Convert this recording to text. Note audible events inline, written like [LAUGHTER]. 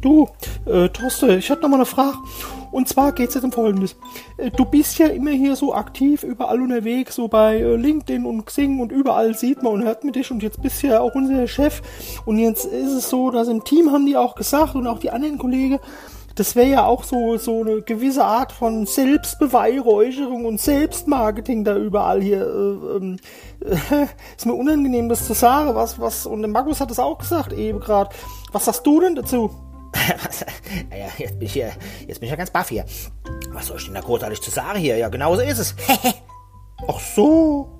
Du, äh, Torste, ich hätte noch mal eine Frage. Und zwar geht's jetzt um Folgendes. Äh, du bist ja immer hier so aktiv, überall unterwegs, so bei äh, LinkedIn und Xing und überall sieht man und hört mit dich und jetzt bist ja auch unser Chef. Und jetzt ist es so, dass im Team haben die auch gesagt und auch die anderen Kollegen, das wäre ja auch so, so eine gewisse Art von Selbstbeweihräucherung und Selbstmarketing da überall hier. Äh, ähm, äh, [LAUGHS] ist mir unangenehm, das zu sagen. Was, was, und der Markus hat es auch gesagt eben gerade. Was sagst du denn dazu? [LAUGHS] ja, jetzt bin ich hier, jetzt bin ich ja ganz baff hier. Was soll ich denn da großartig zu sagen hier? Ja, genau so ist es. [LAUGHS] Ach so.